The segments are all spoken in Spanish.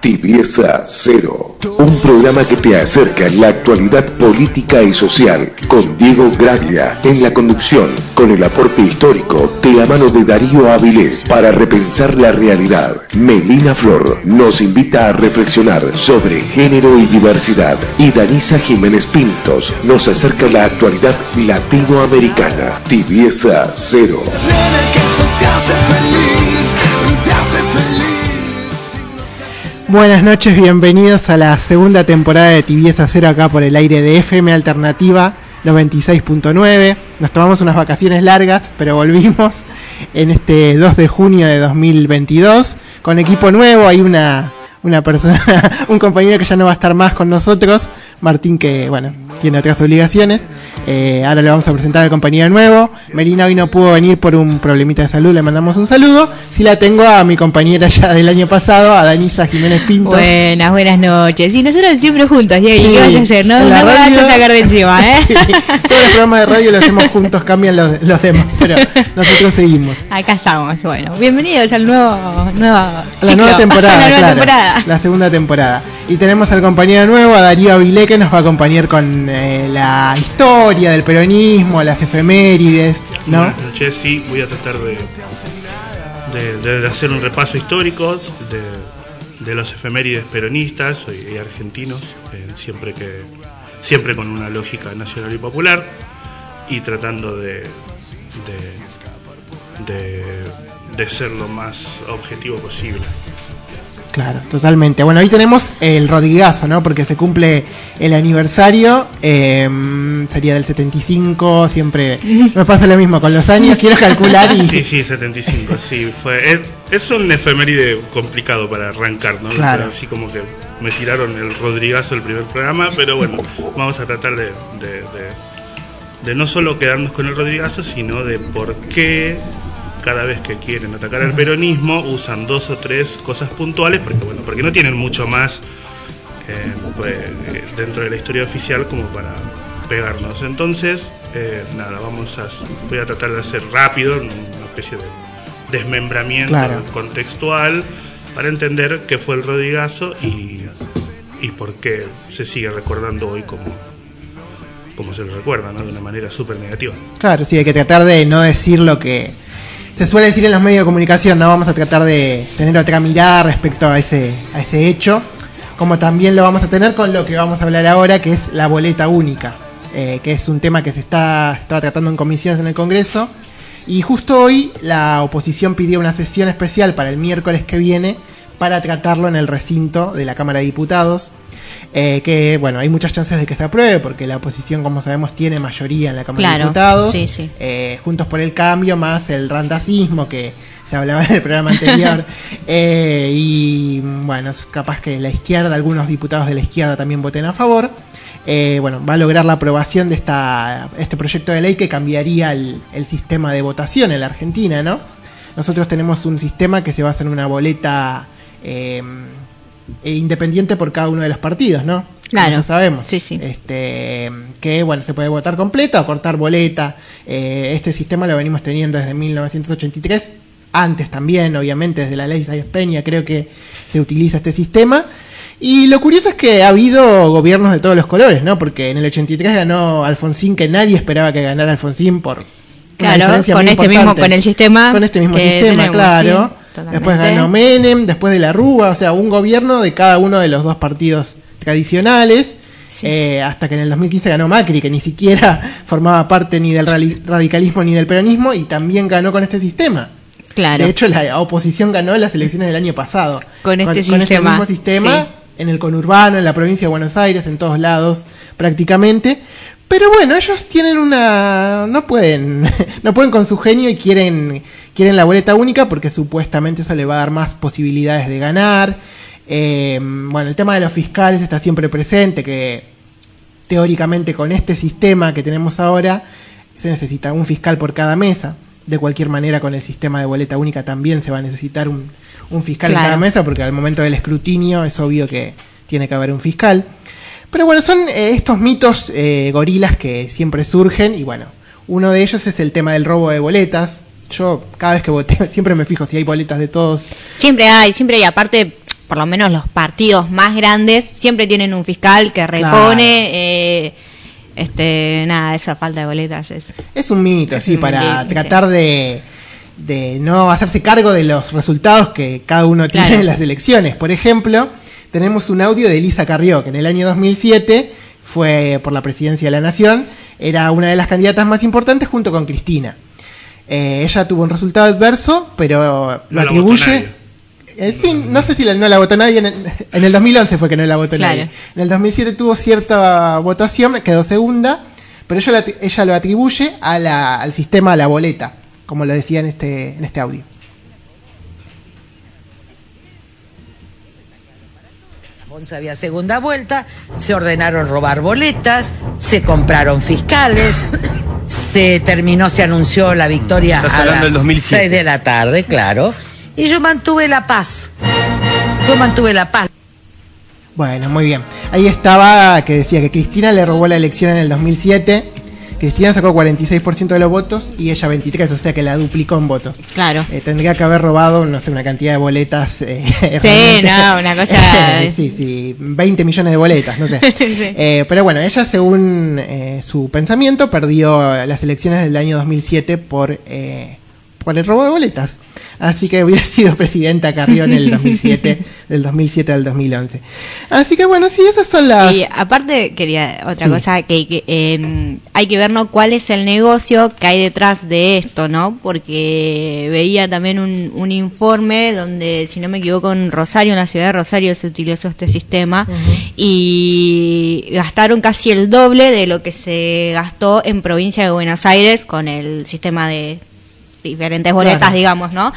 Tibieza Cero, un programa que te acerca a la actualidad política y social, con Diego Graglia en la conducción, con el aporte histórico de la mano de Darío Avilés para repensar la realidad. Melina Flor nos invita a reflexionar sobre género y diversidad y Danisa Jiménez Pintos nos acerca la actualidad latinoamericana. Tibieza Cero. Buenas noches, bienvenidos a la segunda temporada de Tibieza Cero acá por el aire de FM Alternativa 96.9. Nos tomamos unas vacaciones largas, pero volvimos en este 2 de junio de 2022 con equipo nuevo. Hay una, una persona, un compañero que ya no va a estar más con nosotros, Martín que, bueno, tiene otras obligaciones. Eh, ahora le vamos a presentar al compañero nuevo. Melina hoy no pudo venir por un problemita de salud, le mandamos un saludo. Si la tengo a mi compañera ya del año pasado, a Danisa Jiménez Pintos. Buenas, buenas noches. Y nosotros siempre juntos, ¿y qué vas a hacer? No, no me vas a sacar de encima, ¿eh? Sí, todos los programas de radio los hacemos juntos, cambian los, los demás, pero nosotros seguimos. Acá estamos, bueno. Bienvenidos al nuevo, nuevo a la nueva temporada, la nueva claro, temporada. la segunda temporada. Y tenemos al compañero nuevo, a Darío Avilé, que nos va a acompañar con eh, la historia del peronismo, las efemérides, ¿no? Buenas noches, sí, voy a tratar de, de- hacer un repaso histórico de, de los efemérides peronistas y, argentinos, eh, siempre, que, siempre con una lógica nacional y popular, y tratando de, de, de ser lo más objetivo posible. Claro, totalmente. Bueno, hoy tenemos el Rodrigazo, ¿no? Porque se cumple el aniversario, eh, sería del 75, siempre me pasa lo mismo con los años, quiero calcular y... Sí, sí, 75, sí. Fue, es, es un efeméride complicado para arrancar, ¿no? Claro. Así como que me tiraron el Rodrigazo el primer programa, pero bueno, vamos a tratar de, de, de- de no solo quedarnos con el Rodrigazo, sino de por qué cada vez que quieren atacar al peronismo usan dos o tres cosas puntuales, porque bueno, porque no tienen mucho más eh, pues, eh, dentro de la historia oficial como para pegarnos. Entonces, eh, nada, vamos a voy a tratar de hacer rápido una especie de desmembramiento Claro. contextual para entender qué fue el Rodigazo y, y por qué se sigue recordando hoy como, como se lo recuerda, ¿no? de una manera súper negativa. Claro, sí, hay que tratar de no decir lo que se suele decir en los medios de comunicación, ¿no? Vamos a tratar de tener otra mirada respecto a ese, a ese hecho, como también lo vamos a tener con lo que vamos a hablar ahora, que es la boleta única, eh, que es un tema que se está estaba tratando en comisiones en el Congreso. Y justo hoy la oposición pidió una sesión especial para el miércoles que viene para tratarlo en el recinto de la Cámara de Diputados. eh, que bueno, hay muchas chances de que se apruebe porque la oposición, como sabemos, tiene mayoría en la Cámara de Diputados. sí, sí. Eh, Juntos por el Cambio, más el randacismo que se hablaba en el programa anterior. Eh, y bueno, es capaz que la izquierda, algunos diputados de la izquierda también voten a favor. Bueno, va a lograr la aprobación de esta, este proyecto de ley que cambiaría el, el sistema de votación en la Argentina, ¿no? Nosotros tenemos un sistema que se basa en una boleta eh, eh, independiente por cada uno de los partidos, ¿no? Como Claro. ya sabemos. Sí, sí. Este, que bueno, se puede votar completa o cortar boleta. Eh, este sistema lo venimos teniendo desde 1983. Antes también, obviamente, desde la ley Sáenz Peña, creo que se utiliza este sistema. Y lo curioso es que ha habido gobiernos de todos los colores, ¿no? Porque en el 83 ganó Alfonsín, que nadie esperaba que ganara Alfonsín por. Claro, con este mismo- con el sistema Con este mismo sistema, tenemos, claro. sí, totalmente. después ganó Menem, después de la Rúa, o sea, un gobierno de cada uno de los dos partidos tradicionales. Sí. eh, hasta que en el 2015 ganó Macri, que ni siquiera formaba parte ni del radicalismo ni del peronismo, y también ganó con este sistema. Claro. De hecho, la oposición ganó las elecciones del año pasado. Con este sistema, mismo sistema, sí. en el conurbano, en la provincia de Buenos Aires, en todos lados, prácticamente. Pero bueno, ellos tienen una. no pueden. no pueden con su genio y quieren. Quieren la boleta única porque supuestamente eso le va a dar más posibilidades de ganar. Eh, bueno, el tema de los fiscales está siempre presente, que teóricamente con este sistema que tenemos ahora se necesita un fiscal por cada mesa. De cualquier manera, con el sistema de boleta única también se va a necesitar un, un fiscal en cada mesa, porque al momento del escrutinio es obvio que tiene que haber un fiscal. Pero bueno, son eh, estos mitos eh, gorilas que siempre surgen y bueno, uno de ellos es el tema del robo de boletas. Yo cada vez que voteo siempre me fijo si hay boletas de todos. Siempre hay, siempre hay. Aparte, por lo menos los partidos más grandes, siempre tienen un fiscal que repone. Eh, este, nada, esa falta de boletas es. Es un mito, sí, para tratar de, de no hacerse cargo de los resultados que cada uno tiene en las elecciones. Por ejemplo, tenemos un audio de Elisa Carrió, que en el año 2007 fue por la presidencia de la Nación, era una de las candidatas más importantes junto con Cristina. Eh, ella tuvo un resultado adverso, pero lo atribuye. Eh, sí, no sé si no la votó nadie. En el, 2011 fue que no la votó nadie. En el 2007 tuvo cierta votación, quedó segunda, pero ella, ella lo atribuye al sistema, a la boleta, como lo decía en este, en este audio. había segunda vuelta, se ordenaron robar boletas, se compraron fiscales, se terminó, se anunció la victoria a las 6 de la tarde, claro, y yo mantuve la paz. Yo mantuve la paz. Bueno, muy bien. Ahí estaba que decía que Cristina le robó la elección en el 2007 Cristina sacó 46% de los votos y ella 23, o sea que la duplicó en votos. Claro. Eh, tendría que haber robado, no sé, una cantidad de boletas. Eh, sí, no, una cosa. sí, sí, 20 millones de boletas, no sé. Eh, pero bueno, ella, según su pensamiento, perdió las elecciones del año 2007 por, por el robo de boletas. Así que hubiera sido presidenta Carrió en el 2007, del 2007 al 2011. Así que bueno, sí, esas son las... Y aparte, quería otra cosa, que, em, hay que ver ¿no? cuál es el negocio que hay detrás de esto, ¿no? Porque veía también un, un informe donde, si no me equivoco, en Rosario, en la ciudad de Rosario se utilizó este sistema y gastaron casi el doble de lo que se gastó en provincia de Buenos Aires con el sistema de diferentes boletas, digamos, ¿no?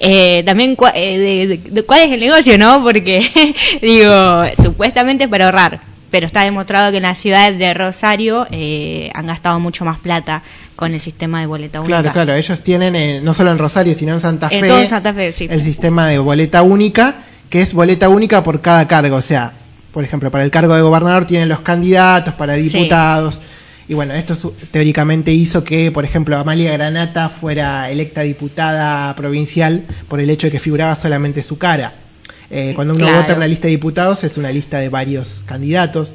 Eh, también, eh, de, ¿cuál es el negocio, no? Porque, digo, supuestamente para ahorrar, pero está demostrado que en las ciudades de Rosario eh, han gastado mucho más plata con el sistema de boleta única. Claro, claro, ellos tienen, no solo en Rosario, sino en Santa Fe, en Santa Fe sí. el sistema de boleta única, que es boleta única por cada cargo, o sea, por ejemplo, para el cargo de gobernador tienen los candidatos, para diputados. Y bueno, esto teóricamente hizo que, por ejemplo, Amalia Granata fuera electa diputada provincial por el hecho de que figuraba solamente su cara. Eh, cuando uno vota en una lista de diputados es una lista de varios candidatos.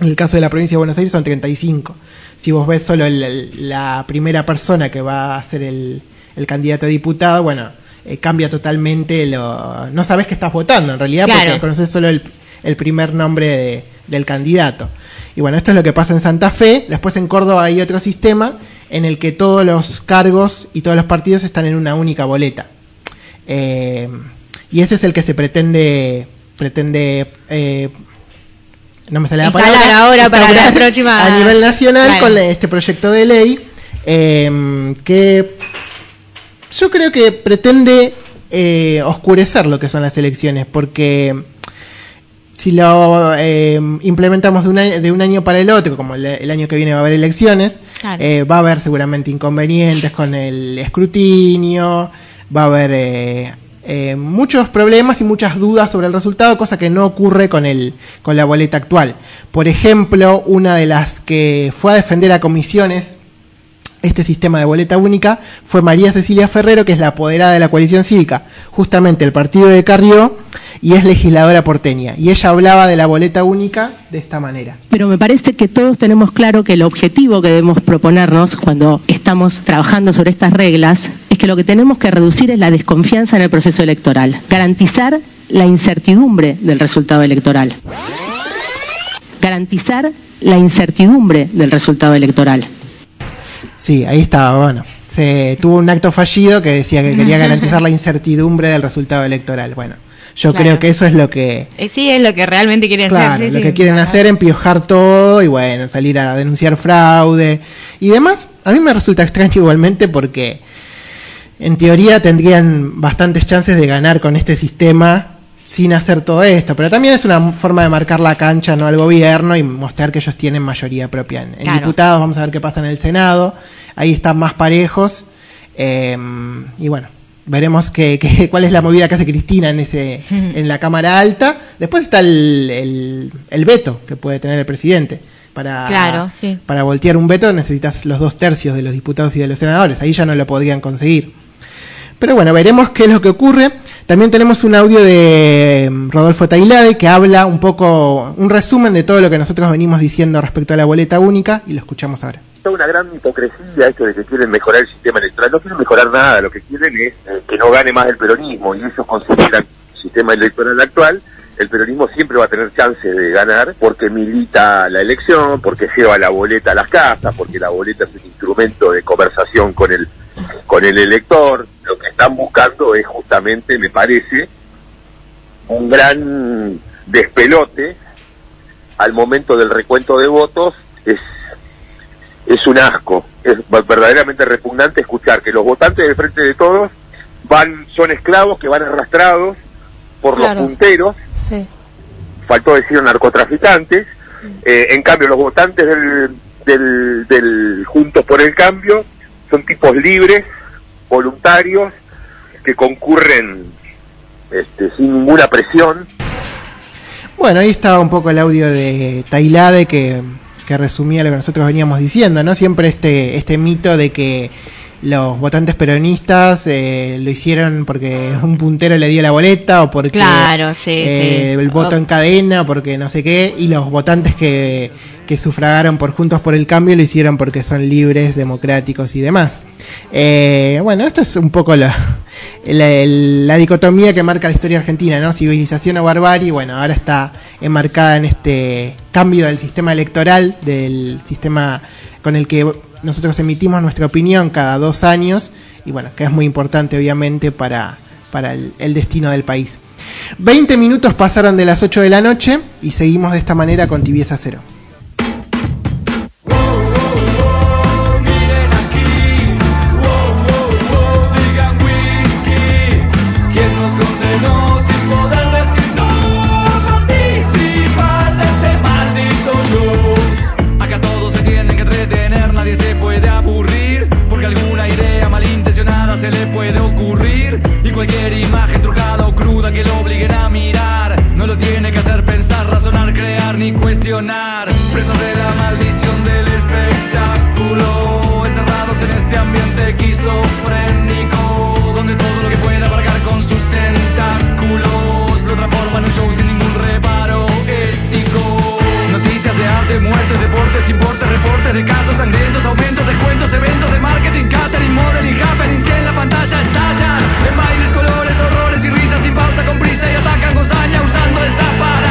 En el caso de la provincia de Buenos Aires son 35. Si vos ves solo la primera persona que va a ser el, candidato a diputado, bueno, eh, cambia totalmente lo... No sabes que estás votando en realidad porque conoces solo el, primer nombre del candidato. Y bueno, esto es lo que pasa en Santa Fe. Después en Córdoba hay otro sistema en el que todos los cargos y todos los partidos están en una única boleta. Eh, y ese es el que se pretende pretende eh, no me sale la palabra ahora para la próxima a nivel nacional con este proyecto de ley eh, que yo creo que pretende oscurecer lo que son las elecciones porque si lo eh, implementamos de un, año, de un año para el otro, como el, año que viene va a haber elecciones, eh, va a haber seguramente inconvenientes con el escrutinio, va a haber eh, muchos problemas y muchas dudas sobre el resultado, cosa que no ocurre con, el, con la boleta actual. Por ejemplo, una de las que fue a defender a comisiones este sistema de boleta única fue María Cecilia Ferrero, que es la apoderada de la coalición cívica, justamente el partido de Carrió, y es legisladora porteña. Y ella hablaba de la boleta única de esta manera. Pero me parece que todos tenemos claro que el objetivo que debemos proponernos cuando estamos trabajando sobre estas reglas es que lo que tenemos que reducir es la desconfianza en el proceso electoral, garantizar la incertidumbre del resultado electoral. Garantizar la incertidumbre del resultado electoral. Sí, ahí estaba, bueno. Se tuvo un acto fallido que decía que quería garantizar la incertidumbre del resultado electoral. Bueno, yo creo que eso es lo que... Eh, sí, es lo que realmente quieren hacer. lo que quieren hacer, empiojar todo y bueno, salir a denunciar fraude y demás. A mí me resulta extraño igualmente porque en teoría tendrían bastantes chances de ganar con este sistema sin hacer todo esto, pero también es una forma de marcar la cancha no al gobierno y mostrar que ellos tienen mayoría propia en, diputados, vamos a ver qué pasa en el Senado, ahí están más parejos. Eh, y bueno, veremos que, cuál es la movida que hace Cristina en ese en la Cámara Alta. Después está el, el, veto que puede tener el presidente. Para, para voltear un veto necesitas los dos tercios de los diputados y de los senadores. Ahí ya no lo podrían conseguir. Pero bueno, veremos qué es lo que ocurre. También tenemos un audio de mm, Rodolfo Tailade que habla un poco, un resumen de todo lo que nosotros venimos diciendo respecto a la boleta única y lo escuchamos ahora. Es una gran hipocresía esto de que quieren mejorar el sistema electoral. No quieren mejorar nada, lo que quieren es eh, que no gane más el peronismo y ellos consideran el sistema electoral actual el peronismo siempre va a tener chances de ganar porque milita la elección, porque lleva la boleta a las casas, porque la boleta es un instrumento de conversación con el con el elector. Lo que están buscando es justamente, me parece, un gran despelote al momento del recuento de votos. Es, es un asco, es verdaderamente repugnante escuchar que los votantes del Frente de Todos van son esclavos que van arrastrados por los punteros, faltó decir narcotraficantes, eh, en cambio los votantes del, del, del Juntos por el Cambio son tipos libres, voluntarios, que concurren este, sin ninguna presión. Bueno, ahí estaba un poco el audio de Tailade que, que resumía lo que nosotros veníamos diciendo, ¿no? Siempre este, este mito de que los votantes peronistas eh, lo hicieron porque un puntero le dio la boleta o porque eh, el voto en cadena, porque no sé qué, y los votantes que, que, sufragaron por Juntos por el Cambio lo hicieron porque son libres, democráticos y demás. Eh, bueno, esto es un poco la, la, dicotomía que marca la historia argentina, ¿no? Civilización o barbarie, bueno, ahora está enmarcada en este cambio del sistema electoral, del sistema con el que nosotros emitimos nuestra opinión cada dos años y bueno, que es muy importante obviamente para, para el, destino del país. 20 minutos pasaron de las 8 de la noche y seguimos de esta manera con Tibieza Cero. Presos de la maldición del espectáculo, encerrados en este ambiente esquizofrénico, donde todo lo que pueda abarcar con sus tentáculos lo transforma en un show sin ningún reparo ético. Noticias de arte, muertes, deportes, importes, reportes de casos sangrientos, aumentos, descuentos, eventos de marketing, catering, modeling, happenings que en la pantalla estallan, en bailes, colores, horrores y risas sin pausa, con prisa y atacan con saña usando esa parafernalia.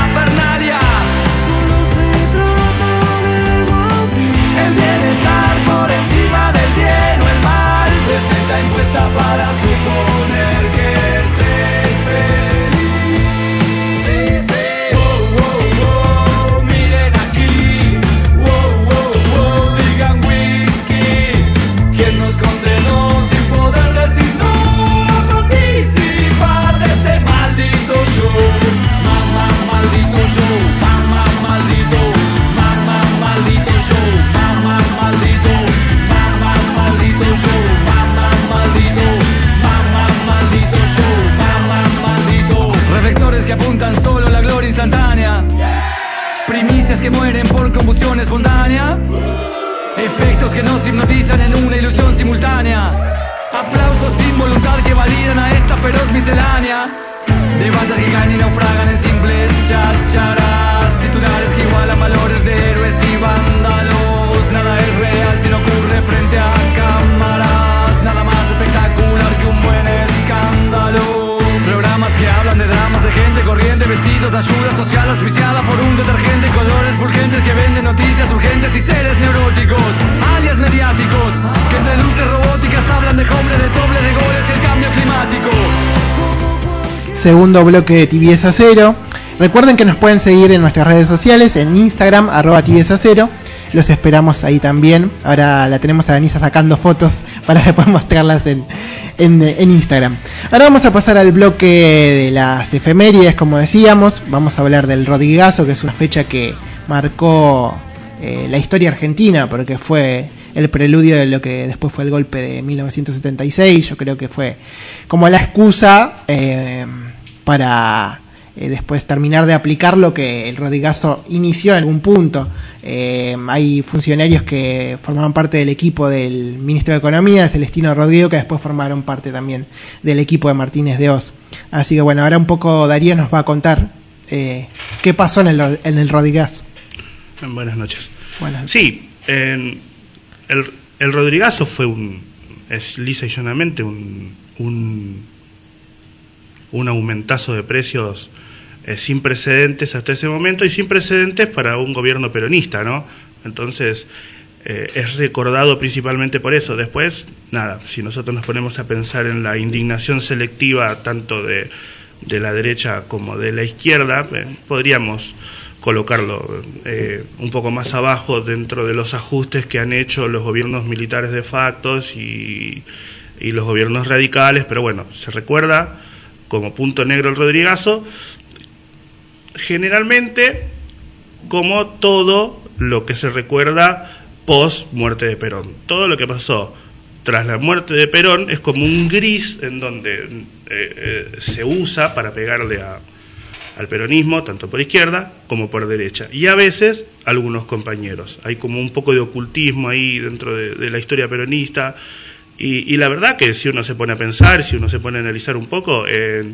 Segundo bloque de Tibieza Cero. Recuerden que nos pueden seguir en nuestras redes sociales, en Instagram, arroba tibieza. Los esperamos ahí también. Ahora la tenemos a Danisa sacando fotos para después mostrarlas en, en, Instagram. Ahora vamos a pasar al bloque de las efemérides, como decíamos. Vamos a hablar del Rodrigazo, que es una fecha que marcó eh, la historia argentina, porque fue el preludio de lo que después fue el golpe de 1976. Yo creo que fue como la excusa eh, para eh, después terminar de aplicar lo que el Rodigazo inició en algún punto. Eh, hay funcionarios que formaban parte del equipo del Ministerio de Economía, Celestino Rodrigo, que después formaron parte también del equipo de Martínez de Oz. Así que bueno, ahora un poco Darío nos va a contar eh, qué pasó en el, en el Rodigazo. Buenas noches. Sí, el, el Rodrigazo fue un, es lisa y llanamente un, un, un aumentazo de precios eh, sin precedentes hasta ese momento y sin precedentes para un gobierno peronista, ¿no? Entonces, eh, es recordado principalmente por eso. Después, nada, si nosotros nos ponemos a pensar en la indignación selectiva tanto de, de la derecha como de la izquierda, eh, podríamos colocarlo un poco más abajo dentro de los ajustes que han hecho los gobiernos militares de factos y, y los gobiernos radicales, pero bueno, se recuerda como punto negro el Rodrigazo, generalmente como todo lo que se recuerda post muerte de Perón. Todo lo que pasó tras la muerte de Perón es como un gris en donde eh, eh, se usa para pegarle a, al peronismo, tanto por izquierda como por derecha. Y a veces algunos compañeros. Hay como un poco de ocultismo ahí dentro de, la historia peronista. Y, la verdad que si uno se pone a pensar, si uno se pone a analizar un poco, el,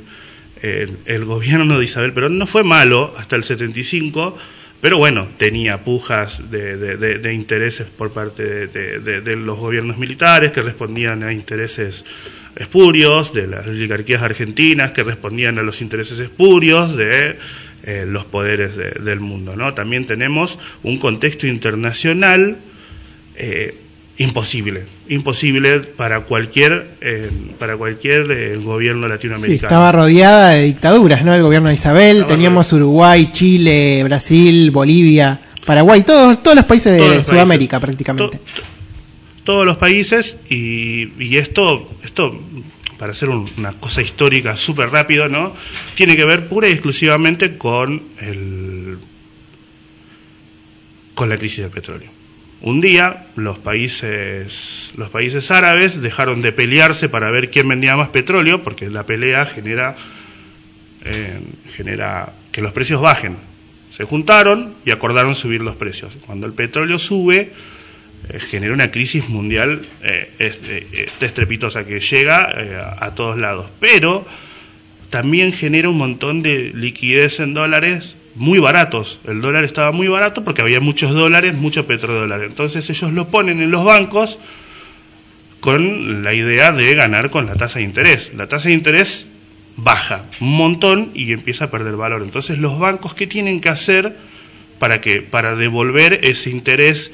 gobierno de Isabel Perón no fue malo hasta el 75, pero bueno, tenía pujas de, intereses por parte de, los gobiernos militares que respondían a intereses espurios, de las oligarquías argentinas que respondían a los intereses espurios de eh, los poderes del mundo. ¿no? También tenemos un contexto internacional eh, imposible, imposible para cualquier eh, para cualquier eh, gobierno latinoamericano. Sí, estaba rodeada de dictaduras, ¿no? El gobierno de Isabel, teníamos Uruguay, Chile, Brasil, Bolivia, Paraguay, todos todos los países de Sudamérica prácticamente. todos los países y, y, esto esto para hacer una cosa histórica súper rápido, ¿no? Tiene que ver pura y exclusivamente con el con la crisis del petróleo. Un día los países, los países árabes dejaron de pelearse para ver quién vendía más petróleo, porque la pelea genera, eh, genera que los precios bajen. Se juntaron y acordaron subir los precios. Cuando el petróleo sube, eh, genera una crisis mundial eh, estrepitosa que llega a todos lados. Pero también genera un montón de liquidez en dólares muy baratos. El dólar estaba muy barato porque había muchos dólares, mucho petrodólar. Entonces ellos lo ponen en los bancos con la idea de ganar con la tasa de interés. La tasa de interés baja un montón y empieza a perder valor. Entonces los bancos qué tienen que hacer para que para devolver ese interés,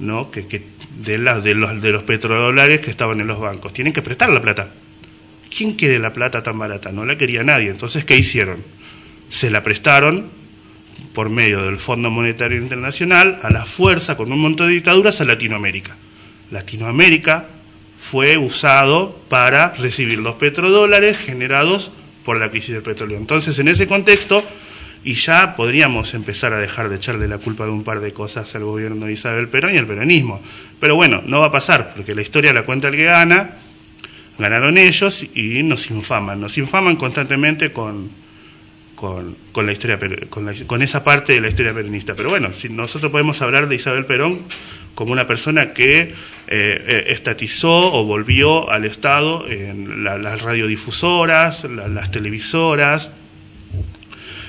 ¿no? que, que de, la, de los de los petrodólares que estaban en los bancos, tienen que prestar la plata. ¿Quién quiere la plata tan barata? No la quería nadie. Entonces, ¿qué hicieron? Se la prestaron por medio del Fondo Monetario Internacional a la fuerza con un montón de dictaduras a Latinoamérica. Latinoamérica fue usado para recibir los petrodólares generados por la crisis del petróleo. Entonces, en ese contexto, y ya podríamos empezar a dejar de echarle la culpa de un par de cosas al gobierno de Isabel Perón y al peronismo. Pero bueno, no va a pasar, porque la historia la cuenta el que gana, ganaron ellos y nos infaman, nos infaman constantemente con, con, la historia con, con, esa parte de la historia peronista. Pero bueno, si nosotros podemos hablar de Isabel Perón como una persona que eh, eh, estatizó o volvió al Estado en las radiodifusoras, las televisoras,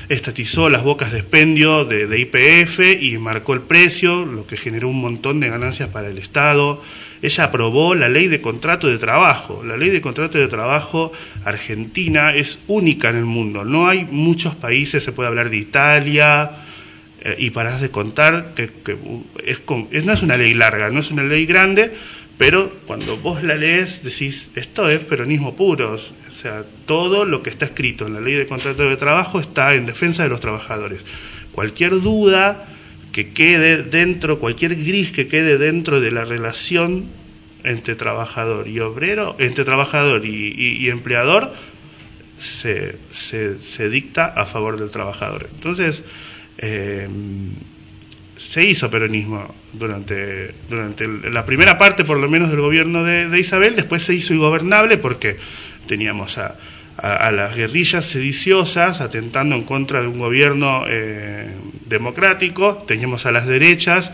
estatizó las bocas de expendio de, IPF y marcó el precio, lo que generó un montón de ganancias para el Estado ella aprobó la ley de contrato de trabajo. La ley de contrato de trabajo argentina es única en el mundo. No hay muchos países, se puede hablar de Italia, eh, y parás de contar que, es, no es una ley larga, no es una ley grande, pero cuando vos la lees decís, esto es peronismo puro. Sea, todo lo que está escrito en la ley de contrato de trabajo está en defensa de los trabajadores. Cualquier duda que quede dentro, cualquier gris que quede dentro de la relación entre trabajador y obrero, entre trabajador y, empleador, se, dicta a favor del trabajador. Entonces, eh, se hizo peronismo durante, durante la primera parte, por lo menos, del gobierno de, Isabel, después se hizo ingobernable porque teníamos a, a, las guerrillas sediciosas atentando en contra de un gobierno eh, democrático, teníamos a las derechas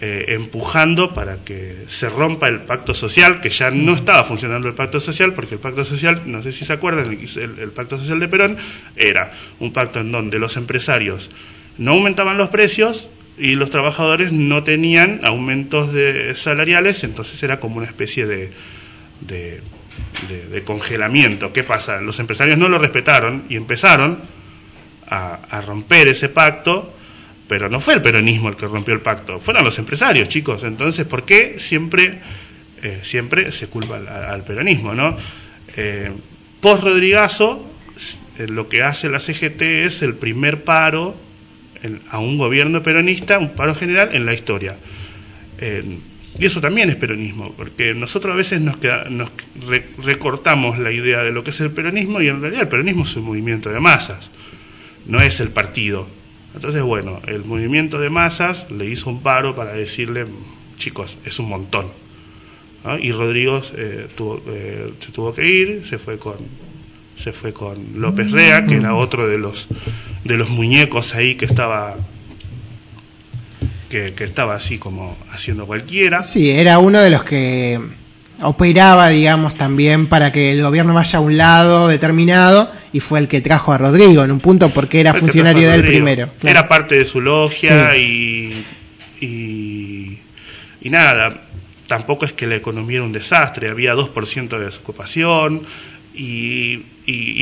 eh, empujando para que se rompa el pacto social, que ya no estaba funcionando el pacto social, porque el pacto social, no sé si se acuerdan, el, pacto social de Perón era un pacto en donde los empresarios no aumentaban los precios y los trabajadores no tenían aumentos de salariales, entonces era como una especie de, de, congelamiento. ¿Qué pasa? Los empresarios no lo respetaron y empezaron a, a romper ese pacto pero no fue el peronismo el que rompió el pacto, fueron los empresarios, chicos. Entonces, ¿por qué siempre, eh, siempre se culpa al, peronismo? ¿no? Eh, Post Rodrigazo, eh, lo que hace la CGT es el primer paro a un gobierno peronista, un paro general en la historia. Y eso también es peronismo, porque nosotros a veces nos, nos recortamos la idea de lo que es el peronismo y en realidad el peronismo es un movimiento de masas, no es el partido entonces, bueno, el movimiento de masas le hizo un paro para decirle, chicos, es un montón. Y Rodrigo eh, tuvo, eh, se tuvo que ir, se fue con se fue con López Rea, que era otro de los de los muñecos ahí que estaba que, que estaba así como haciendo cualquiera. Sí, era uno de los que operaba, digamos, también para que el gobierno vaya a un lado determinado y fue el que trajo a Rodrigo en un punto porque era funcionario del primero. Era parte de su logia y, y, nada, tampoco es que la economía era un desastre, había 2% de desocupación y,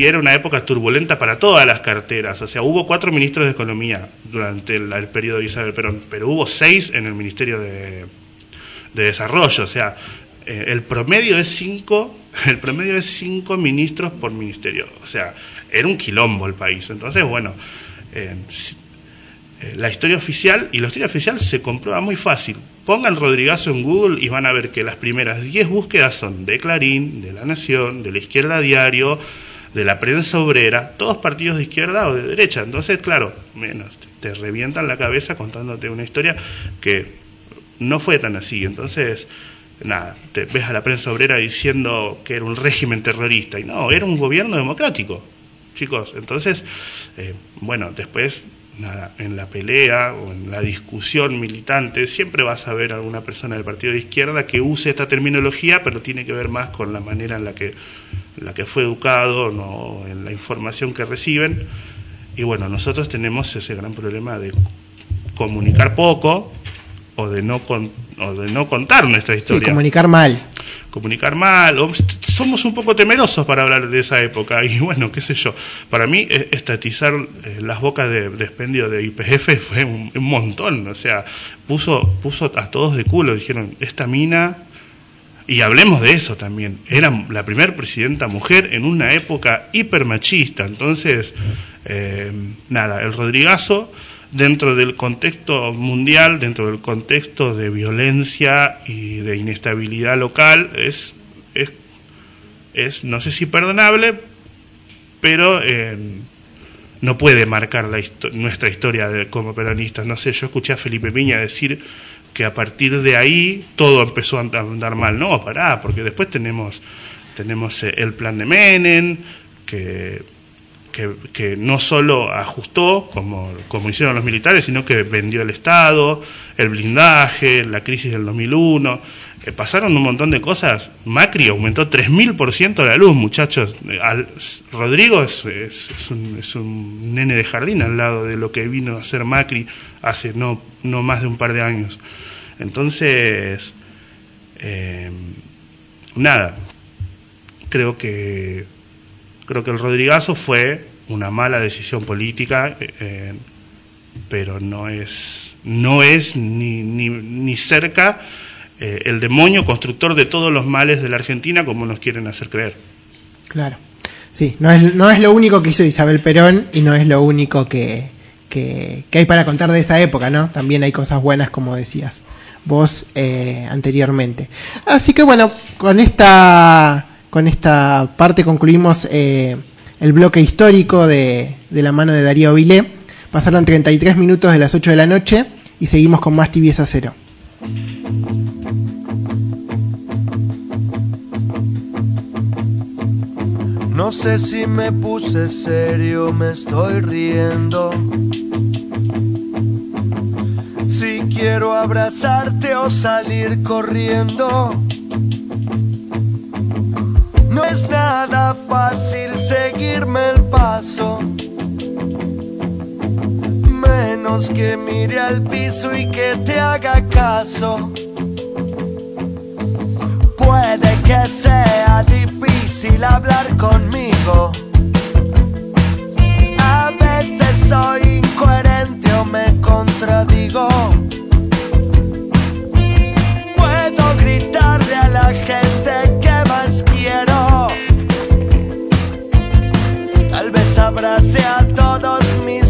era una época turbulenta para todas las carteras, o sea, hubo cuatro ministros de Economía durante el, periodo de Isabel Perón, pero hubo seis en el Ministerio de, de Desarrollo, o sea, eh, el promedio es cinco, el promedio es cinco ministros por ministerio. O sea, era un quilombo el país. Entonces, bueno, eh, eh, la historia oficial, y la historia oficial se comprueba muy fácil. Pongan Rodrigazo en Google y van a ver que las primeras 10 búsquedas son de Clarín, de La Nación, de la Izquierda Diario, de la prensa obrera, todos partidos de izquierda o de derecha. Entonces, claro, menos, te revientan la cabeza contándote una historia que no fue tan así. Entonces, nada, te ves a la prensa obrera diciendo que era un régimen terrorista, y no, era un gobierno democrático, chicos. Entonces, eh, bueno, después, nada, en la pelea o en la discusión militante, siempre vas a ver alguna persona del partido de izquierda que use esta terminología, pero tiene que ver más con la manera en la que, la que fue educado, no en la información que reciben. Y bueno, nosotros tenemos ese gran problema de comunicar poco o de no o de no contar nuestra historia. comunicar mal. Comunicar mal. somos un poco temerosos para hablar de esa época. Y bueno, qué sé yo. Para mí, e, estatizar eh, las bocas de, expendio de IPF fue un, montón. O sea, puso, puso a todos de culo. Dijeron, esta mina. Y hablemos de eso también. Era la primera presidenta mujer en una época hipermachista. Entonces, eh, nada, el Rodrigazo dentro del contexto mundial, dentro del contexto de violencia y de inestabilidad local, es, es, es no sé si perdonable, pero eh, no puede marcar la nuestra historia de, como peronistas. No sé, yo escuché a Felipe Piña decir que a partir de ahí todo empezó a andar mal. No, pará, porque después tenemos, tenemos eh, el plan de Menem, que que, no solo ajustó, como, como hicieron los militares, sino que vendió el Estado, el blindaje, la crisis del 2001. Eh, pasaron un montón de cosas. Macri aumentó 3.000% la luz, muchachos. Al, Rodrigo es, es, un, es, un, nene de jardín al lado de lo que vino a ser Macri hace no, no más de un par de años. Entonces, eh, nada, creo que Creo que el Rodrigazo fue una mala decisión política, eh, pero no es, no es ni, ni, cerca eh, el demonio constructor de todos los males de la Argentina como nos quieren hacer creer. Claro. Sí, no es, no es lo único que hizo Isabel Perón y no es lo único que, que, hay para contar de esa época, ¿no? También hay cosas buenas, como decías vos eh, anteriormente. Así que bueno, con esta con esta parte concluimos eh, el bloque histórico de, de, la mano de Darío Vilé. Pasaron 33 minutos de las 8 de la noche y seguimos con más tibieza cero. No sé si me puse serio, me estoy riendo. Si quiero abrazarte o salir corriendo. No es nada fácil seguirme el paso. Menos que mire al piso y que te haga caso. Puede que sea difícil hablar conmigo. A veces soy incoherente o me contradigo. Todos mis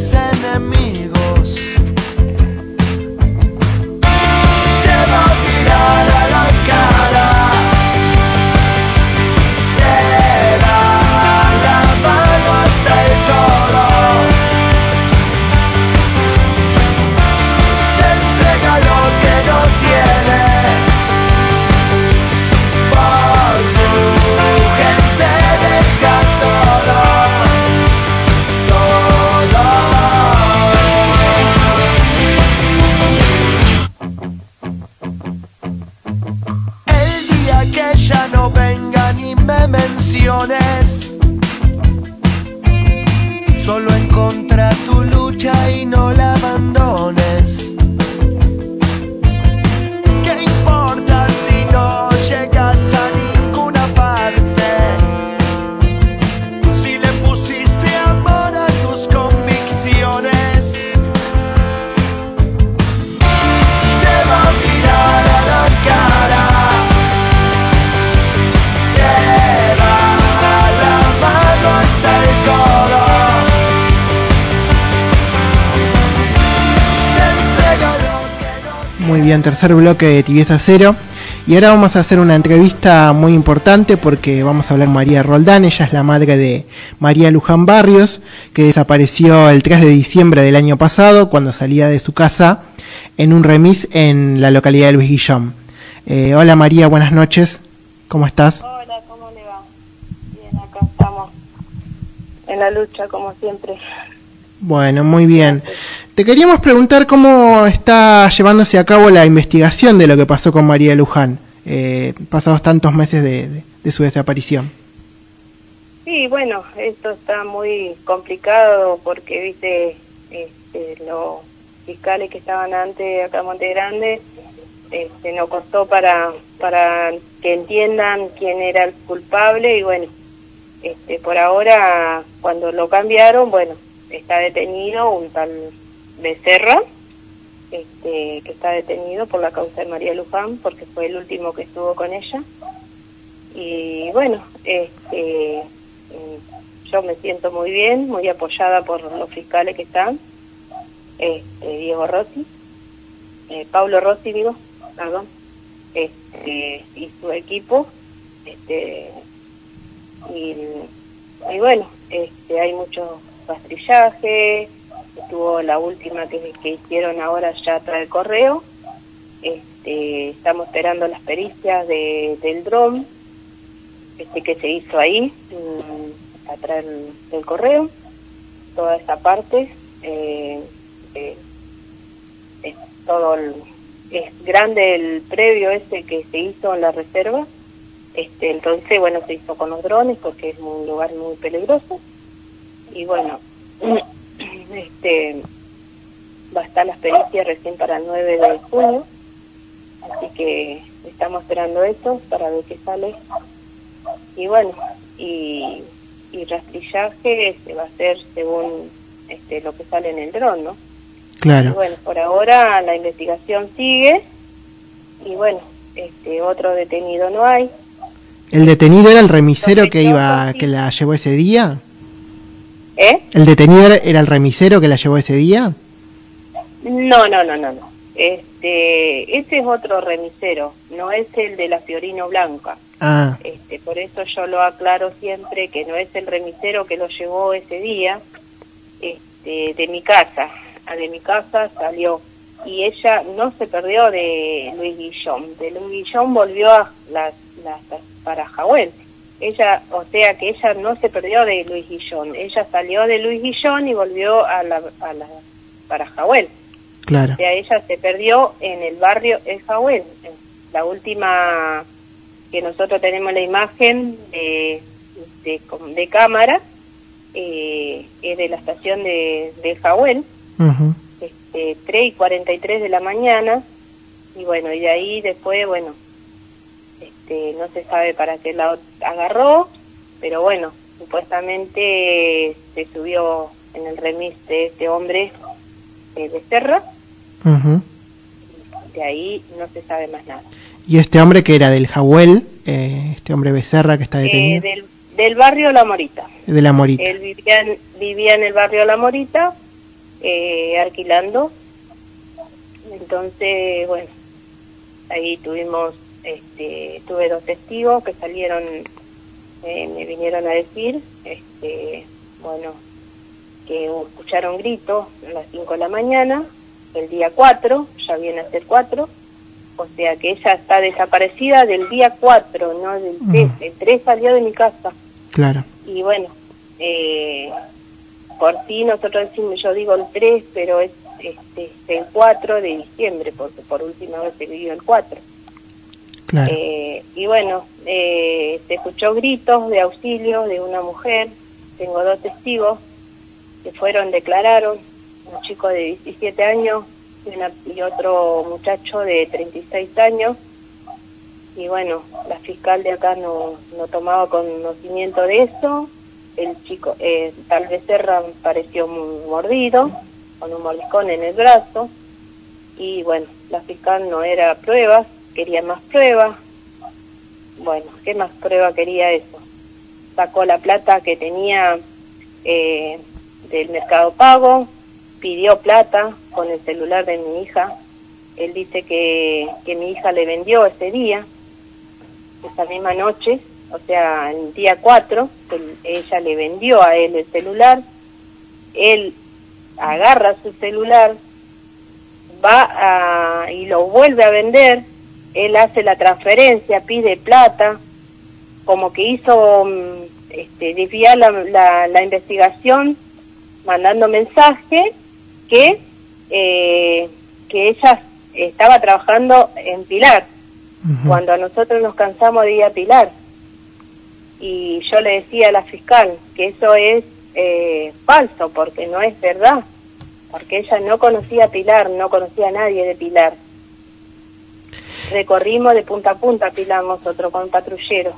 tercer bloque de Tibieza Cero. Y ahora vamos a hacer una entrevista muy importante porque vamos a hablar con María Roldán. Ella es la madre de María Luján Barrios, que desapareció el 3 de diciembre del año pasado cuando salía de su casa en un remis en la localidad de Luis Guillón. Eh, hola María, buenas noches. ¿Cómo estás? Hola, ¿cómo le va? Bien, acá estamos en la lucha, como siempre. Bueno, muy bien. Te queríamos preguntar cómo está llevándose a cabo la investigación de lo que pasó con María Luján, eh, pasados tantos meses de, de- su desaparición. Sí, bueno, esto está muy complicado porque, viste, este, los fiscales que estaban antes acá en Monte Grande, este, nos costó para, para que entiendan quién era el culpable y bueno, este, por ahora, cuando lo cambiaron, bueno, está detenido un tal Becerra, este, que está detenido por la causa de María Luján, porque fue el último que estuvo con ella. Y bueno, este, mm, yo me siento muy bien, muy apoyada por los fiscales que están, este, Diego Rossi, eh, Pablo Rossi, digo, perdón, este, y su equipo, este, y, y bueno, este, hay mucho rastrillaje, estuvo la última que, hicieron ahora ya trae correo, este, estamos esperando las pericias de, del dron, este que se hizo ahí, mm, atrás del correo, toda esa parte, eh, eh, es todo el- es grande el previo ese que se hizo en la reserva, este entonces bueno se hizo con los drones porque es un lugar muy peligroso. Y bueno este va a estar las pericias recién para el 9 de junio. Así que estamos esperando eso para ver qué sale. Y bueno y, y rastrillaje se va a hacer según este lo que sale en el dron no y Claro. bueno por ahora la investigación sigue. Y bueno este otro detenido no hay. ¿El detenido era el remisero que iba, que la llevó ese día? ¿Eh? ¿El detenido era- el remisero que la llevó ese día? No, no, no, no, no. Este, ese es otro remisero, no es el de la Fiorino Blanca. Ah, Este, por eso yo lo aclaro siempre que no es el remisero que lo llevó ese día este, de mi casa. A de mi casa salió y ella no se perdió de Luis Guillón. De Luis Guillón volvió a las, las, para Jahuel. Ella, o sea que ella no se perdió de Luis Guillón, ella salió de Luis Guillón y volvió a la, a la para Jahuel. Claro. O sea, ella se perdió en el barrio El Jahuel. La última que nosotros tenemos la imagen de, de, cámara eh, es de la estación de, de Jahuel, este, 3 y 43 de la mañana, y bueno, y de ahí después, bueno, este, no se sabe para qué lado agarró, pero bueno, supuestamente se subió en el remis de este hombre eh, de Serra, de ahí no se sabe más nada. ¿Y este hombre que era del Jahuel, eh, este hombre Becerra que está eh, detenido? del, barrio La Morita. De La Morita. Él vivía en, vivía en el barrio La Morita, eh, alquilando. Entonces, bueno, ahí tuvimos, este, tuve dos testigos que salieron, me vinieron a decir, este, bueno, que escucharon gritos a las 5 de la mañana, el día 4, ya viene a ser 4, o sea que ella está desaparecida del día 4, no del 3. El 3 salió de mi casa. Claro. Y bueno, eh, por sí nosotros decimos, yo digo el 3, pero es este, el 4 de diciembre, porque por última vez se vivió el 4. Eh, y bueno, eh, se escuchó gritos de auxilio de una mujer, tengo dos testigos que fueron, declararon, un chico de 17 años y, otro muchacho de 36 años. Y bueno, la fiscal de acá no, no tomaba conocimiento de eso. El chico, eh, tal vez Serra pareció mordido, con un mordiscón en el brazo. Y bueno, la fiscal no era pruebas, quería más pruebas. Bueno, ¿qué más prueba quería eso? Sacó la plata que tenía eh, del mercado pago, pidió plata con el celular de mi hija. Él dice que, que mi hija le vendió ese día, esa misma noche, o sea, el día 4, ella le vendió a él el celular. Él agarra su celular, va a, y lo vuelve a vender. Él hace la transferencia, pide plata, como que hizo mm, este, desviar la, la, la investigación mandando mensaje que, eh, que ella estaba trabajando en Pilar, cuando nosotros nos cansamos de ir a Pilar. Y yo le decía a la fiscal que eso es eh, falso, porque no es verdad, porque ella no conocía a Pilar, no conocía a nadie de Pilar. Recorrimos de punta a punta Pilar nosotros con patrulleros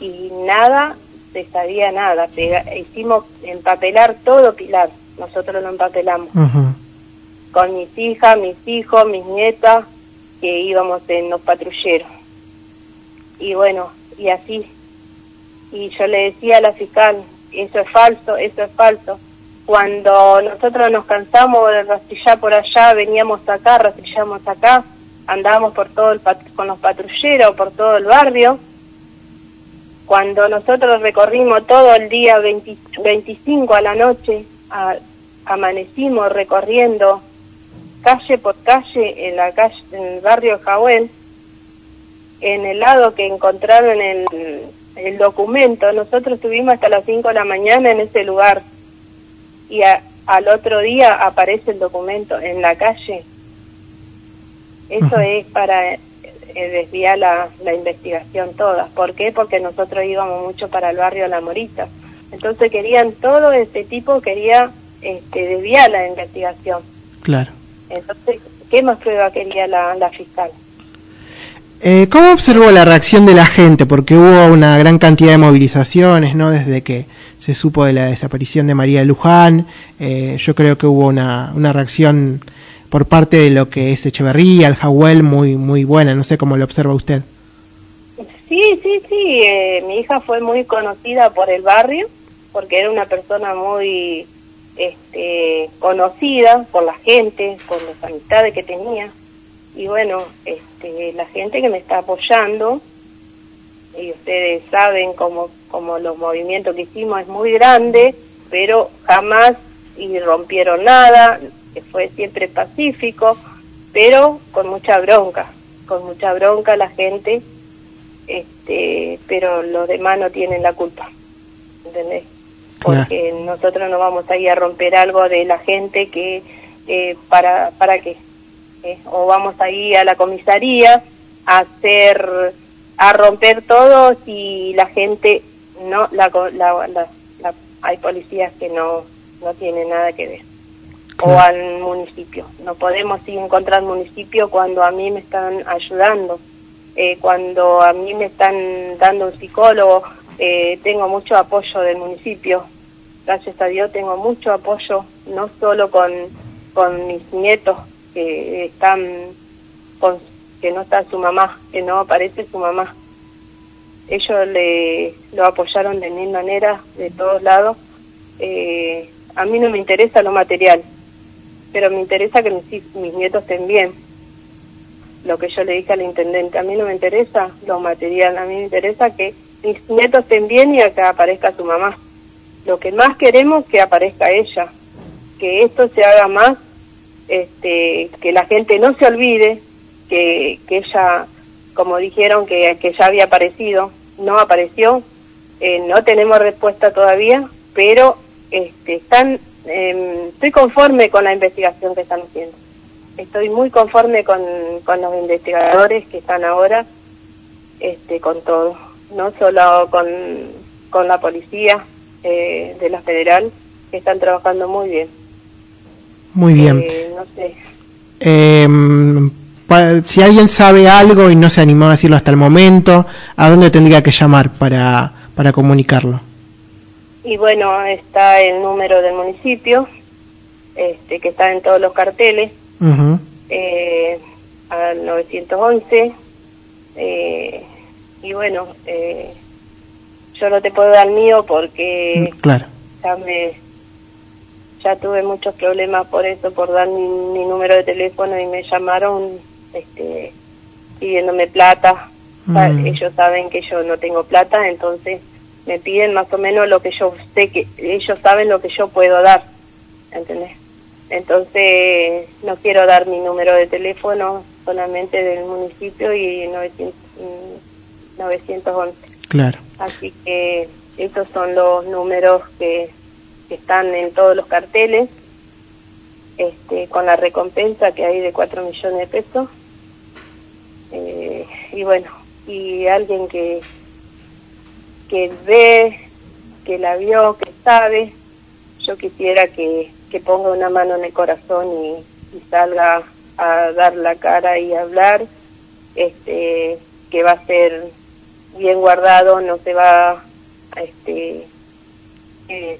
y nada se sabía nada. hicimos empapelar todo Pilar nosotros lo empapelamos. Con mis hijas, mis hijos, mis nietas, que íbamos en los patrulleros. Y bueno, y así. Y yo le decía a la fiscal, eso es falso, eso es falso. Cuando nosotros nos cansamos de rastrillar por allá, veníamos acá, rastrillamos acá, andábamos por todo el con los patrulleros, por todo el barrio. Cuando nosotros recorrimos todo el día 25 a la noche, amanecimos recorriendo calle por calle en la calle en el barrio Jahuel en el lado que encontraron el, el documento nosotros estuvimos hasta las 5 de la mañana en ese lugar y al otro día aparece el documento en la calle eso es para eh, desviar la, la investigación toda ¿por qué? porque nosotros íbamos mucho para el barrio La Morita entonces querían todo este tipo, quería este, desviar la investigación. Claro. Entonces, ¿qué más prueba quería la, la fiscal? Eh, ¿Cómo observó la reacción de la gente? Porque hubo una gran cantidad de movilizaciones, ¿no? Desde que se supo de la desaparición de María Luján, eh, yo creo que hubo una, una reacción por parte de lo que es Echeverría, el Jahuel, muy, muy buena. No sé cómo lo observa usted. Sí, sí, sí. Eh, mi hija fue muy conocida por el barrio porque era una persona muy este, conocida por la gente, por las amistades que tenía. Y bueno, este, la gente que me está apoyando, y ustedes saben como, como los movimientos que hicimos es muy grande, pero jamás y rompieron nada, que fue siempre pacífico, pero con mucha bronca, con mucha bronca la gente este, pero los demás no tienen la culpa, ¿entendés? Porque nosotros no vamos a ir a romper algo de la gente que, eh, para, ¿para qué? Eh, o vamos a ir a la comisaría a hacer, a romper todo si la gente no, la, la, hay policías que no, no tienen nada que ver. O al municipio. No podemos ir encontrar municipio cuando a mí me están ayudando eh, cuando a mí me están dando un psicólogo, eh, tengo mucho apoyo del municipio. Gracias a Dios tengo mucho apoyo, no solo con, con mis nietos que están con, que no está su mamá, que no aparece su mamá. Ellos le lo apoyaron de mil maneras, de todos lados. Eh, a mí no me interesa lo material, pero me interesa que mis, mis nietos estén bien lo que yo le dije al intendente, a mí no me interesa lo material, a mí me interesa que mis nietos estén bien y que aparezca su mamá. Lo que más queremos es que aparezca ella, que esto se haga más, este, que la gente no se olvide que, que ella, como dijeron, que, que ya había aparecido, no apareció, eh, no tenemos respuesta todavía, pero este, están, eh, estoy conforme con la investigación que están haciendo estoy muy conforme con, con los investigadores que están ahora, este, con todo, no solo con, con la policía eh, de la federal, que están trabajando muy bien. Muy bien. Eh, no sé. Em, si alguien sabe algo y no se animó a decirlo hasta el momento, ¿a dónde tendría que llamar para, para comunicarlo? Y bueno, está el número del municipio, este, que está en todos los carteles, eh, al 911. Eh, y bueno, eh, yo no te puedo dar mío porque mm, claro. ya, me, ya tuve muchos problemas por eso, por dar mi, número de teléfono y me llamaron este, pidiéndome plata. Mm. Ellos saben que yo no tengo plata, entonces me piden más o menos lo que yo sé que ellos saben lo que yo puedo dar, ¿entendés? Entonces, no quiero dar mi número de teléfono solamente del municipio y 911. Claro. Así que estos son los números que, están en todos los carteles, este, con la recompensa que hay de 4 millones de pesos. Eh, y bueno, y alguien que, que ve, que la vio, que sabe, yo quisiera que que ponga una mano en el corazón y, salga a dar la cara y hablar, este, que va a ser bien guardado, no se va a este, eh,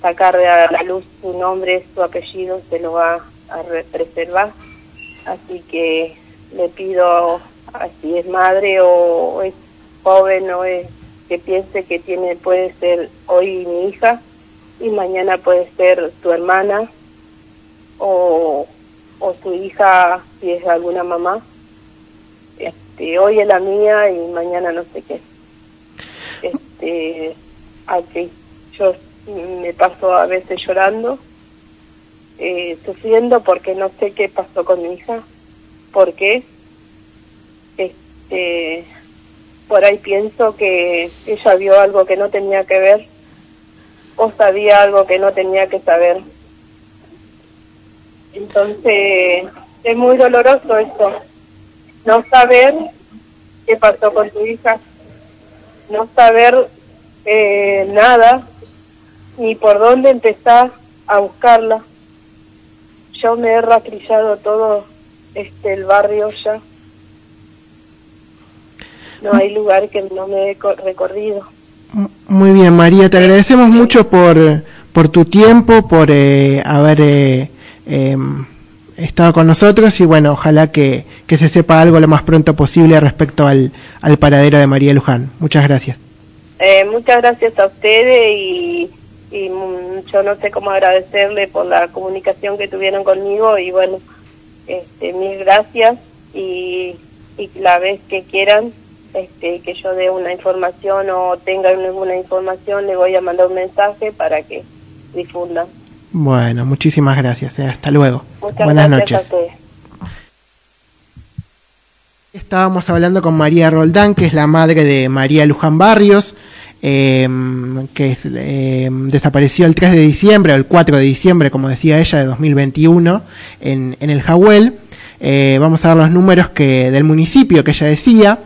sacar a la luz su nombre, su apellido, se lo va a preservar. Así que le pido, si es madre o es joven o es que piense que tiene puede ser hoy mi hija, y mañana puede ser tu hermana o, o tu hija si es alguna mamá. Este, hoy es la mía y mañana no sé qué. Este, aquí yo me paso a veces llorando, eh, sufriendo porque no sé qué pasó con mi hija, por qué. Este, por ahí pienso que ella vio algo que no tenía que ver o sabía algo que no tenía que saber. Entonces, es muy doloroso esto, no saber qué pasó con tu hija, no saber eh, nada, ni por dónde empezar a buscarla. Yo me he rastrillado todo este el barrio ya. No hay lugar que no me he recorrido. Muy bien, María, te agradecemos mucho por, por tu tiempo, por eh, haber eh, em, estado con nosotros y bueno, ojalá que, que, se sepa algo lo más pronto posible respecto al, al paradero de María Luján. Muchas gracias. Eh, muchas gracias a ustedes y, y yo no sé cómo agradecerle por la comunicación que tuvieron conmigo y bueno, este, mil gracias y, y la vez que quieran este, que yo dé una información o tenga alguna información, le voy a mandar un mensaje para que difundan. Bueno, muchísimas gracias. Eh. Hasta luego. Buenas noches. Estábamos hablando con María Roldán, que es la madre de María Luján Barrios, em, que em, desapareció el 3 de diciembre o el 4 de diciembre, como decía ella, de 2021 en, en el Jahuel. Eh, vamos a ver los números que del municipio que ella decía,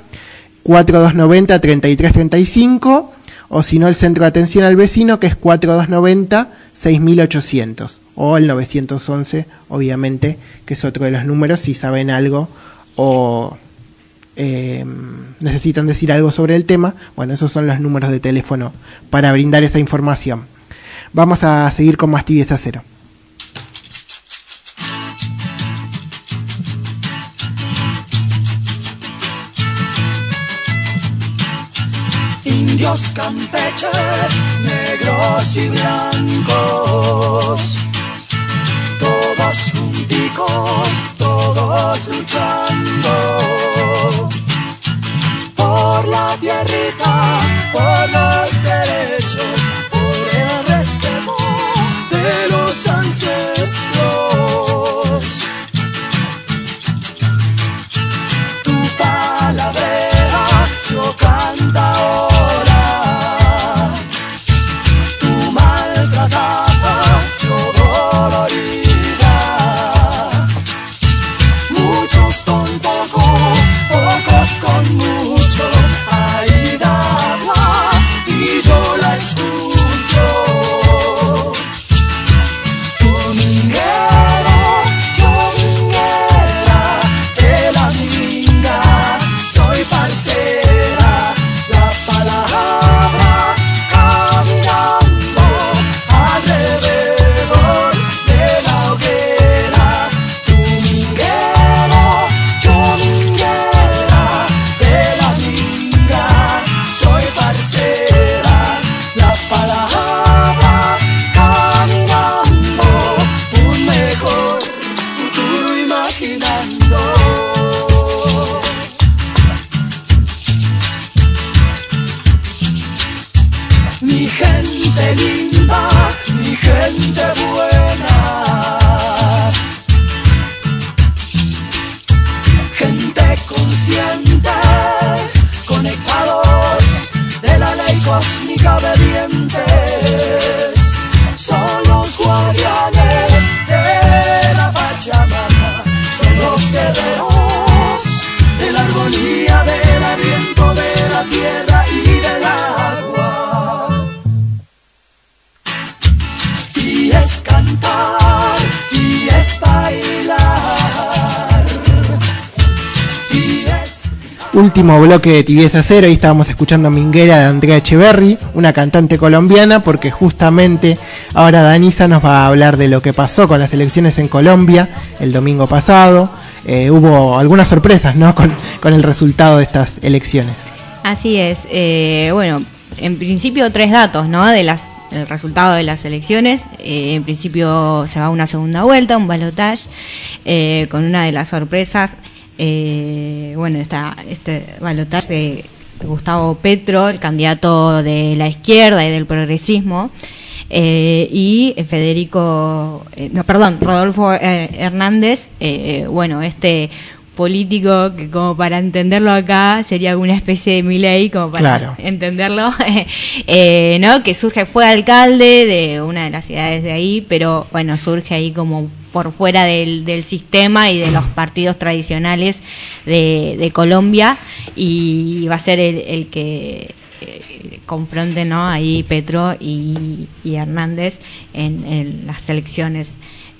4290-3335, o si no el centro de atención al vecino, que es 4290-6800, o el 911, obviamente, que es otro de los números, si saben algo o eh, necesitan decir algo sobre el tema, bueno, esos son los números de teléfono para brindar esa información. Vamos a seguir con más tibieza cero. Indios campeches, negros y blancos, todos junticos, todos luchando por la tierrita, Último bloque de Tibieza Cero, ahí estábamos escuchando Minguera de Andrea Echeverry, una cantante colombiana, porque justamente ahora Danisa nos va a hablar de lo que pasó con las elecciones en Colombia el domingo pasado. Eh, hubo algunas sorpresas ¿no? con, el resultado de estas elecciones. Así es. eh, bueno, en principio tres datos, ¿no? De las el resultado de las elecciones. Eh, en principio se va a una segunda vuelta, un balotage, con una de las sorpresas. Eh, bueno, está este balotage de Gustavo Petro, el candidato de la izquierda y del progresismo. eh, y Federico, eh, no, perdón, Rodolfo eh, Hernández, eh, bueno, este político que como para entenderlo acá sería una especie de Milei como para Claro. entenderlo eh, no que surge fue alcalde de una de las ciudades de ahí pero bueno surge ahí como por fuera del, del sistema y de los partidos tradicionales de, de Colombia y va a ser el, el que eh, confronte no ahí Petro y, y Hernández en, en las elecciones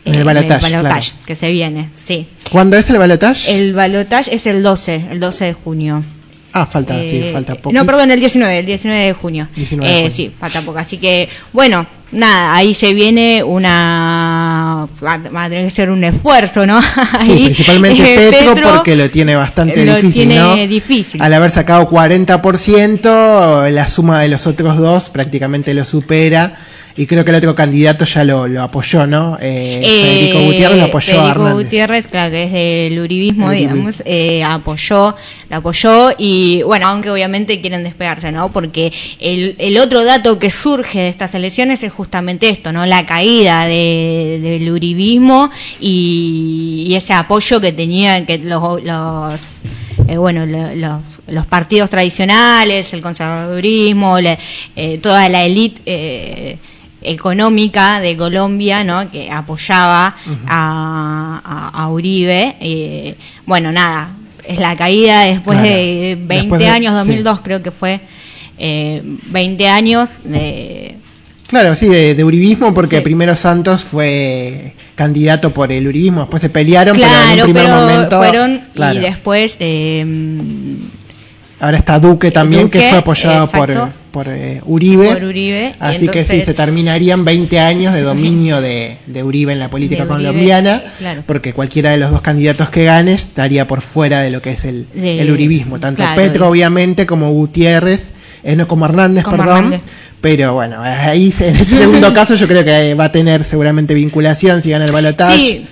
En el eh, balotaje, balotaje claro. que se viene sí ¿Cuándo es el balotaje? el balotaje es el 12, el 12 de junio. Ah, falta, sí, Eh, falta poco. No, perdón, el 19, el 19 de junio. 19 de Eh, junio. Sí, falta poco. Así que, bueno, nada, ahí se viene una... Va a tener que ser un esfuerzo, ¿no? Sí, Ahí, principalmente eh, Petro, porque lo tiene bastante lo difícil, tiene ¿no? difícil. Al haber sacado 40%, la suma de los otros dos prácticamente lo supera. Y creo que el otro candidato ya lo, lo apoyó, ¿no? Eh, Federico Eh, Gutiérrez lo apoyó a Federico Hernández. Gutiérrez, claro que es del uribismo, El digamos, eh, apoyó, la apoyó y bueno, aunque obviamente quieren despegarse, ¿no? Porque el, el otro dato que surge de estas elecciones es justamente esto, ¿no? La caída de- del uribismo y, y ese apoyo que tenían que los, los bueno, los, los, partidos tradicionales, el conservadurismo, toda la élite económica de Colombia, ¿no? Que apoyaba a, Uribe. bueno, nada, es la caída después de 20 años, 2002 creo que fue, 20 años de Claro, sí, de, uribismo, porque primero Santos fue candidato por el uribismo, después se pelearon, pero en un primer momento. Fueron, y después. Eh, Ahora está Duque también, que fue apoyado por, por, eh, Uribe. Así que sí, se terminarían 20 años de dominio de, Uribe en la política colombiana, porque cualquiera de los dos candidatos que gane estaría por fuera de lo que es el, el uribismo, tanto Petro, obviamente, como Gutiérrez, eh, no como Hernández, perdón. Pero bueno, ahí en ese segundo caso yo creo que va a tener seguramente vinculación si gana el balotaje.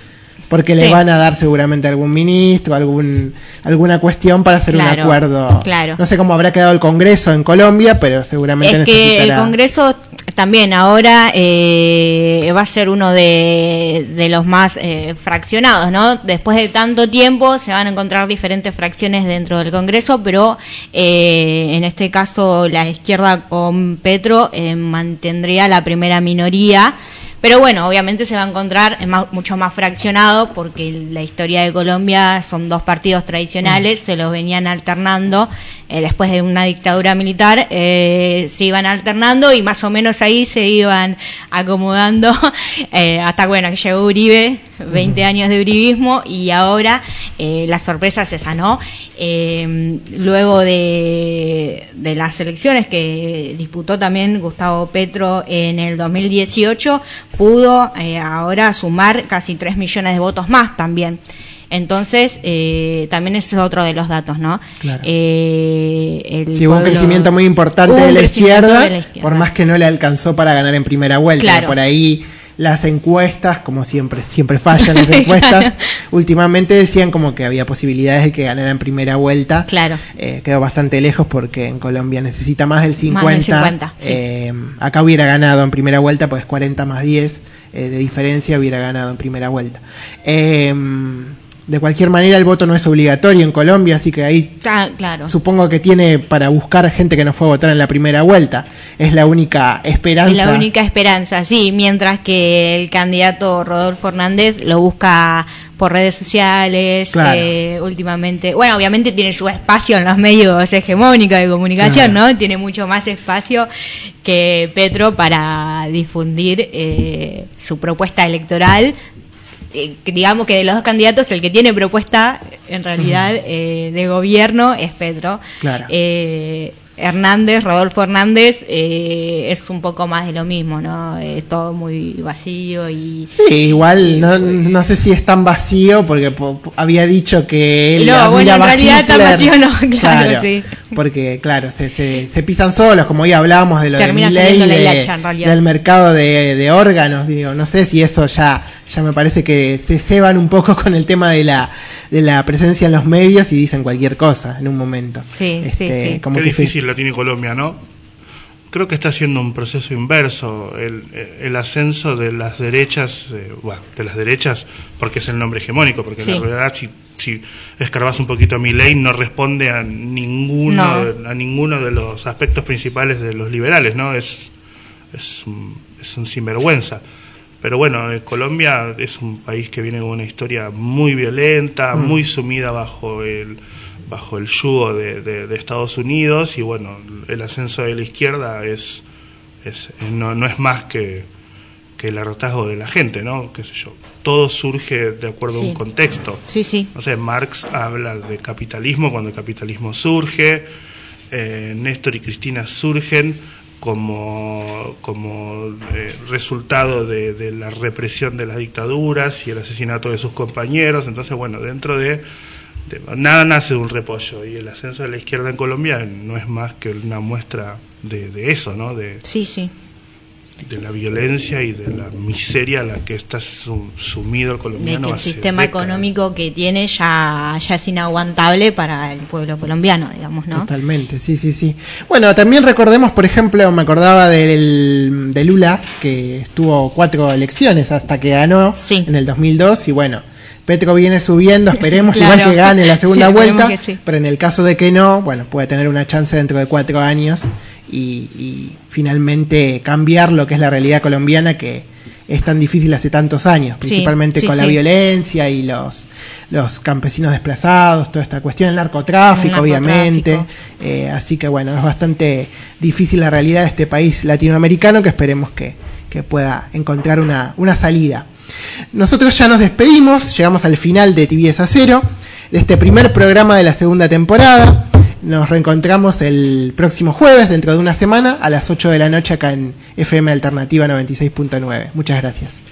Porque le van a dar seguramente algún ministro, algún alguna cuestión para hacer un acuerdo. Claro. No sé cómo habrá quedado el Congreso en Colombia, pero seguramente es que el Congreso también ahora eh, va a ser uno de, de los más eh, fraccionados, ¿no? Después de tanto tiempo se van a encontrar diferentes fracciones dentro del Congreso, pero eh, en este caso la izquierda con Petro mantendría la primera minoría. Pero bueno, obviamente se va a encontrar mucho más fraccionado porque la historia de Colombia son dos partidos tradicionales, se los venían alternando eh, después de una dictadura militar, eh, se iban alternando y más o menos ahí se iban acomodando eh, hasta bueno que llegó Uribe, 20 años de uribismo y ahora la sorpresa es esa, ¿no? luego de, de las elecciones que disputó también Gustavo Petro en el 2018, pudo ahora sumar casi 3 millones de votos más también. Entonces, eh, también ese es otro de los datos, ¿no? Claro. Eh, sí, hubo un crecimiento muy importante de la, izquierda, por más que no le alcanzó para ganar en primera vuelta. Por ahí las encuestas, como siempre, siempre fallan las encuestas, últimamente decían como que había posibilidades de que ganara en primera vuelta. Claro. Eh, quedó bastante lejos porque en Colombia necesita más del 50. Eh, acá hubiera ganado en primera vuelta, pues 40 más 10 de diferencia hubiera ganado en primera vuelta. Eh, de cualquier manera el voto no es obligatorio en Colombia, así que ahí ah, claro. supongo que tiene para buscar gente que no fue a votar en la primera vuelta. Es la única esperanza. Es la única esperanza, sí, mientras que el candidato Rodolfo Hernández lo busca por redes sociales, eh, últimamente, bueno, obviamente tiene su espacio en los medios hegemónicos de comunicación, ¿no? Tiene mucho más espacio que Petro para difundir eh, su propuesta electoral eh, digamos que de los dos candidatos el que tiene propuesta en realidad eh, de gobierno es Petro. Claro. Eh, Hernández, Rodolfo Hernández, eh, es un poco más de lo mismo, ¿no? Es todo muy vacío y... Sí, igual, no, no, sé si es tan vacío, porque había dicho que él... No, bueno, en realidad tan vacío no, claro, sí. Porque, claro, se, se, pisan solos, como ya hablábamos de lo de ley, del mercado de, de, órganos, digo, no sé si eso ya, ya me parece que se ceban un poco con el tema de la, de la presencia en los medios y dicen cualquier cosa en un momento. Sí, este, sí. Como Qué difícil la tiene Colombia, ¿no? Creo que está haciendo un proceso inverso, el, el ascenso de las derechas, eh, bueno, de las derechas, porque es el nombre hegemónico, porque en realidad si, si escarbas un poquito a mi ley no responde a ninguno, a ninguno de los aspectos principales de los liberales, ¿no? Es, es, un, es un sinvergüenza. Pero bueno, eh, Colombia es un país que viene con una historia muy violenta, mm. muy sumida bajo el bajo el yugo de, Estados Unidos y bueno, el ascenso de la izquierda es, es no, no es más que, que el hartazgo de la gente, ¿no? Qué sé yo. Todo surge de acuerdo a un contexto. Sí, sí. No sé, Marx habla de capitalismo cuando el capitalismo surge, eh, Néstor y Cristina surgen como, como eh, resultado de, de, la represión de las dictaduras y el asesinato de sus compañeros. Entonces, bueno, dentro de, nada nace de un repollo y el ascenso de la izquierda en Colombia no es más que una muestra de, de eso, ¿no? De, sí, sí de la violencia y de la miseria a la que está sumido el colombiano. el sistema económico que tiene ya, ya es inaguantable para el pueblo colombiano, digamos, ¿no? Totalmente, sí, sí, sí. Bueno, también recordemos, por ejemplo, me acordaba del, de Lula, que estuvo cuatro elecciones hasta que ganó en el 2002 y bueno Petro viene subiendo, esperemos igual que gane la segunda vuelta, pero en el caso de que no, bueno, puede tener una chance dentro de cuatro años y, finalmente cambiar lo que es la realidad colombiana que es tan difícil hace tantos años, principalmente con la violencia y los, los campesinos desplazados, toda esta cuestión, el narcotráfico, obviamente. Eh, así que bueno, es bastante difícil la realidad de este país latinoamericano que esperemos que, que pueda encontrar una, una salida. Nosotros ya nos despedimos, llegamos al final de Tibieza Cero, de este primer programa de la segunda temporada. Nos reencontramos el próximo jueves, dentro de una semana, a las 8 de la noche acá en FM Alternativa 96.9. Muchas gracias.